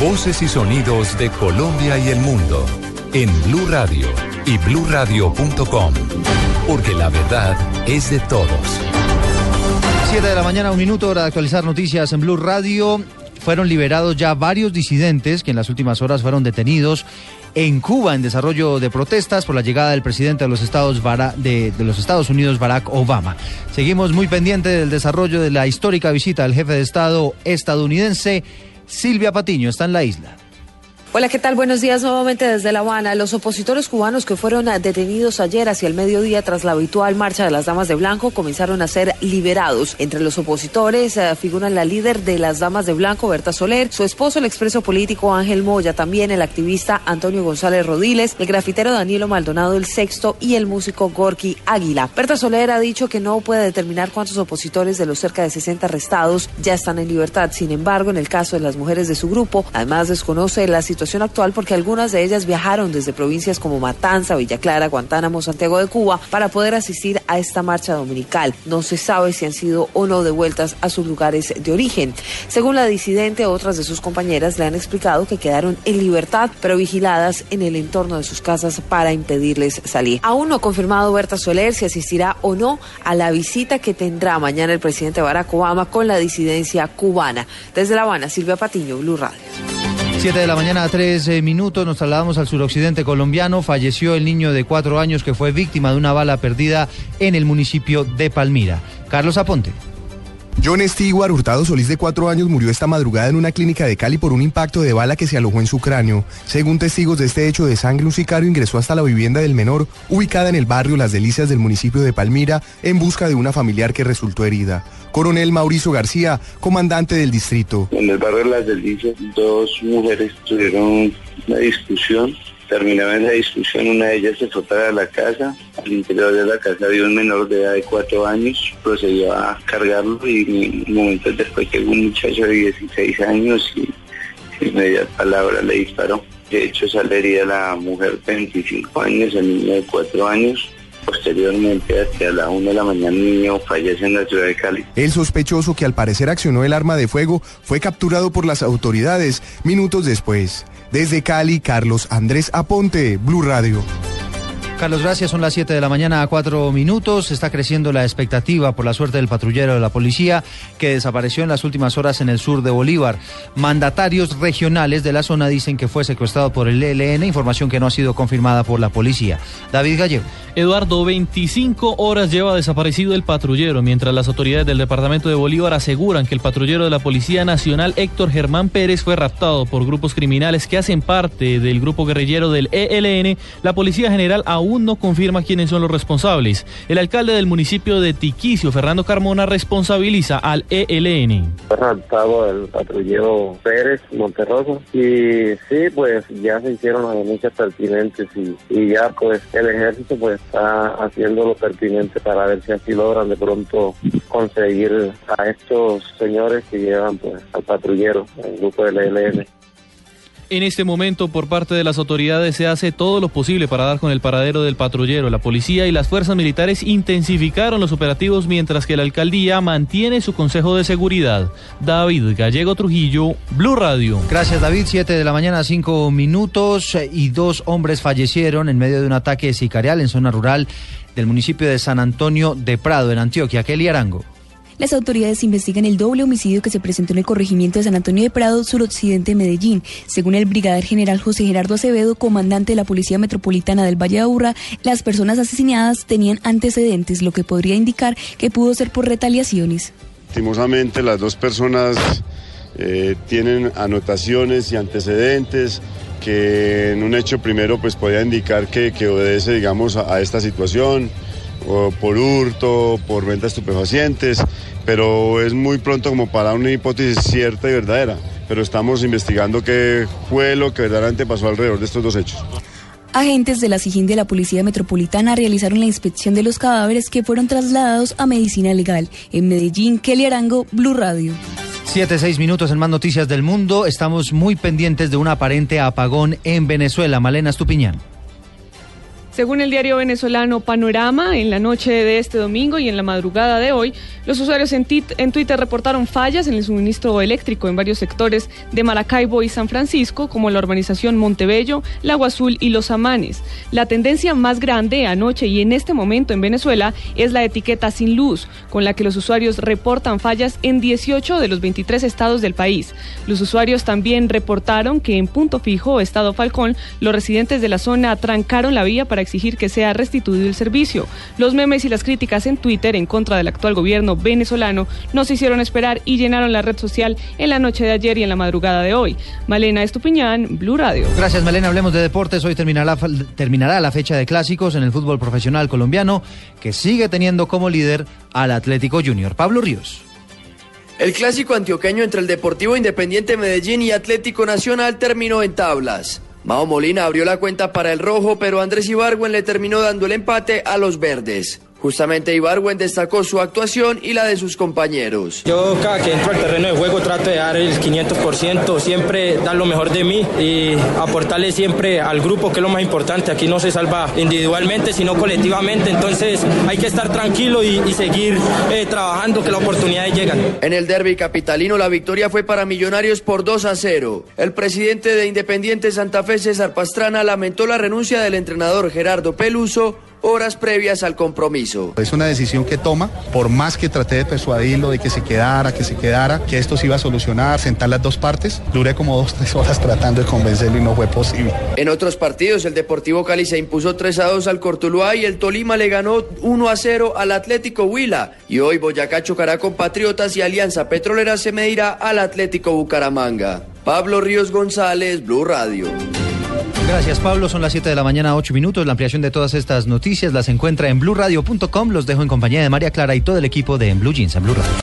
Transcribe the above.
Voces y sonidos de Colombia y el mundo en Blue Radio y bluradio.com, porque la verdad es de todos. 7 de la mañana, un minuto, hora de actualizar noticias en Blue Radio. Fueron liberados ya varios disidentes que en las últimas horas fueron detenidos en Cuba en desarrollo de protestas por la llegada del presidente de los Estados, Unidos, Barack Obama. Seguimos muy pendientes del desarrollo de la histórica visita del jefe de Estado estadounidense. Silvia Patiño está en la isla. Hola, ¿qué tal? Buenos días nuevamente desde La Habana. Los opositores cubanos que fueron detenidos ayer hacia el mediodía tras la habitual marcha de las Damas de Blanco comenzaron a ser liberados. Entre los opositores eh, figuran la líder de las Damas de Blanco, Berta Soler, su esposo, el expreso político Ángel Moya, también el activista Antonio González Rodiles, el grafitero Danilo Maldonado el Sexto y el músico Gorky Águila. Berta Soler ha dicho que no puede determinar cuántos opositores de los cerca de 60 arrestados ya están en libertad. Sin embargo, en el caso de las mujeres de su grupo, además desconoce la situación actual porque algunas de ellas viajaron desde provincias como Matanza, Villa Clara, Guantánamo, Santiago de Cuba para poder asistir a esta marcha dominical. No se sabe si han sido o no devueltas a sus lugares de origen. Según la disidente, otras de sus compañeras le han explicado que quedaron en libertad, pero vigiladas en el entorno de sus casas para impedirles salir. Aún no ha confirmado Berta Soler si asistirá o no a la visita que tendrá mañana el presidente Barack Obama con la disidencia cubana. Desde La Habana, Silvia Patiño, Blue Radio. 7 de la mañana a 3 eh, minutos nos trasladamos al suroccidente colombiano. Falleció el niño de cuatro años que fue víctima de una bala perdida en el municipio de Palmira. Carlos Aponte. John Stewart Hurtado Solís de cuatro años murió esta madrugada en una clínica de Cali por un impacto de bala que se alojó en su cráneo. Según testigos de este hecho de sangre, un sicario ingresó hasta la vivienda del menor, ubicada en el barrio Las Delicias del municipio de Palmira, en busca de una familiar que resultó herida. Coronel Mauricio García, comandante del distrito. En el barrio Las Delicias, dos mujeres tuvieron una discusión Terminaba esa discusión, una de ellas se fue para la casa. Al interior de la casa había un menor de edad de cuatro años. Procedió a cargarlo y momentos después llegó un muchacho de 16 años y sin media palabra le disparó. De hecho, salería la mujer de 25 años, el niño de cuatro años. Posteriormente, hacia la una de la mañana, el niño fallece en la ciudad de Cali. El sospechoso que al parecer accionó el arma de fuego fue capturado por las autoridades minutos después. Desde Cali, Carlos Andrés Aponte, Blue Radio. Carlos, gracias. Son las 7 de la mañana a 4 minutos. Está creciendo la expectativa por la suerte del patrullero de la policía que desapareció en las últimas horas en el sur de Bolívar. Mandatarios regionales de la zona dicen que fue secuestrado por el ELN, información que no ha sido confirmada por la policía. David Gallego. Eduardo, 25 horas lleva desaparecido el patrullero, mientras las autoridades del departamento de Bolívar aseguran que el patrullero de la Policía Nacional Héctor Germán Pérez fue raptado por grupos criminales que hacen parte del grupo guerrillero del ELN. La Policía General aún aún no confirma quiénes son los responsables. El alcalde del municipio de Tiquicio, Fernando Carmona, responsabiliza al ELN. Fue el patrullero Pérez Monterroso y sí, pues ya se hicieron las denuncias pertinentes y, y, ya pues el ejército pues está haciendo lo pertinente para ver si así logran de pronto conseguir a estos señores que llevan pues al patrullero, el grupo del ELN. En este momento, por parte de las autoridades, se hace todo lo posible para dar con el paradero del patrullero. La policía y las fuerzas militares intensificaron los operativos mientras que la alcaldía mantiene su consejo de seguridad. David Gallego Trujillo, Blue Radio. Gracias, David. Siete de la mañana, cinco minutos eh, y dos hombres fallecieron en medio de un ataque sicarial en zona rural del municipio de San Antonio de Prado, en Antioquia. Kelly Arango. Las autoridades investigan el doble homicidio que se presentó en el corregimiento de San Antonio de Prado, suroccidente de Medellín. Según el brigadier general José Gerardo Acevedo, comandante de la Policía Metropolitana del Valle de Aburrá, las personas asesinadas tenían antecedentes, lo que podría indicar que pudo ser por retaliaciones. Lastimosamente, las dos personas eh, tienen anotaciones y antecedentes que en un hecho primero pues podía indicar que, obedece digamos a esta situación por hurto, por venta de estupefacientes, pero es muy pronto como para una hipótesis cierta y verdadera. Pero estamos investigando qué fue lo que verdaderamente pasó alrededor de estos dos hechos. Agentes de la SIGIN de la Policía Metropolitana realizaron la inspección de los cadáveres que fueron trasladados a medicina legal. En Medellín, Kelly Arango, Blue Radio. Siete, seis minutos en más noticias del mundo. Estamos muy pendientes de un aparente apagón en Venezuela. Malena Estupiñán. Según el diario venezolano Panorama, en la noche de este domingo y en la madrugada de hoy, los usuarios en, en, Twitter reportaron fallas en el suministro eléctrico en varios sectores de Maracaibo y San Francisco, como la urbanización Montebello, Lago Azul y Los Amanes. La tendencia más grande anoche y en este momento en Venezuela es la etiqueta sin luz, con la que los usuarios reportan fallas en 18 de los 23 estados del país. Los usuarios también reportaron que en Punto Fijo, Estado Falcón, los residentes de la zona trancaron la vía para exigir que sea restituido el servicio. Los memes y las críticas en Twitter en contra del actual gobierno venezolano no se hicieron esperar y llenaron la red social en la noche de ayer y en la madrugada de hoy. Malena Estupiñán, Blue Radio. Gracias, Malena. Hablemos de deportes. Hoy terminará, terminará la fecha de clásicos en el fútbol profesional colombiano, que sigue teniendo como líder al Atlético Junior. Pablo Ríos. El clásico antioqueño entre el Deportivo Independiente Medellín y Atlético Nacional terminó en tablas. Mao Molina abrió la cuenta para el rojo, pero Andrés Ibargüen le terminó dando el empate a los verdes. Justamente Ibarwen destacó su actuación y la de sus compañeros. Yo cada que entro al terreno de juego trato de dar el 500%, siempre dar lo mejor de mí y aportarle siempre al grupo, que es lo más importante. Aquí no se salva individualmente, sino colectivamente. Entonces hay que estar tranquilo y, seguir eh, trabajando, que las oportunidades llegan. En el derby capitalino la victoria fue para Millonarios por 2 a 0. El presidente de Independiente Santa Fe, César Pastrana, lamentó la renuncia del entrenador Gerardo Peluso horas previas al compromiso. Es una decisión que toma, por más que traté de persuadirlo de que se quedara, que se quedara, que esto se iba a solucionar, sentar las dos partes, duré como dos, tres horas tratando de convencerlo y no fue posible. En otros partidos, el Deportivo Cali se impuso 3 a 2 al Cortuluá y el Tolima le ganó 1 a 0 al Atlético Huila. Y hoy Boyacá chocará con Patriotas y Alianza Petrolera se medirá al Atlético Bucaramanga. Pablo Ríos González, Blue Radio. Gracias, Pablo. Son las 7 de la mañana, 8 minutos. La ampliación de todas estas noticias las encuentra en blurradio.com. Los dejo en compañía de María Clara y todo el equipo de Blue Jeans en Blue Radio.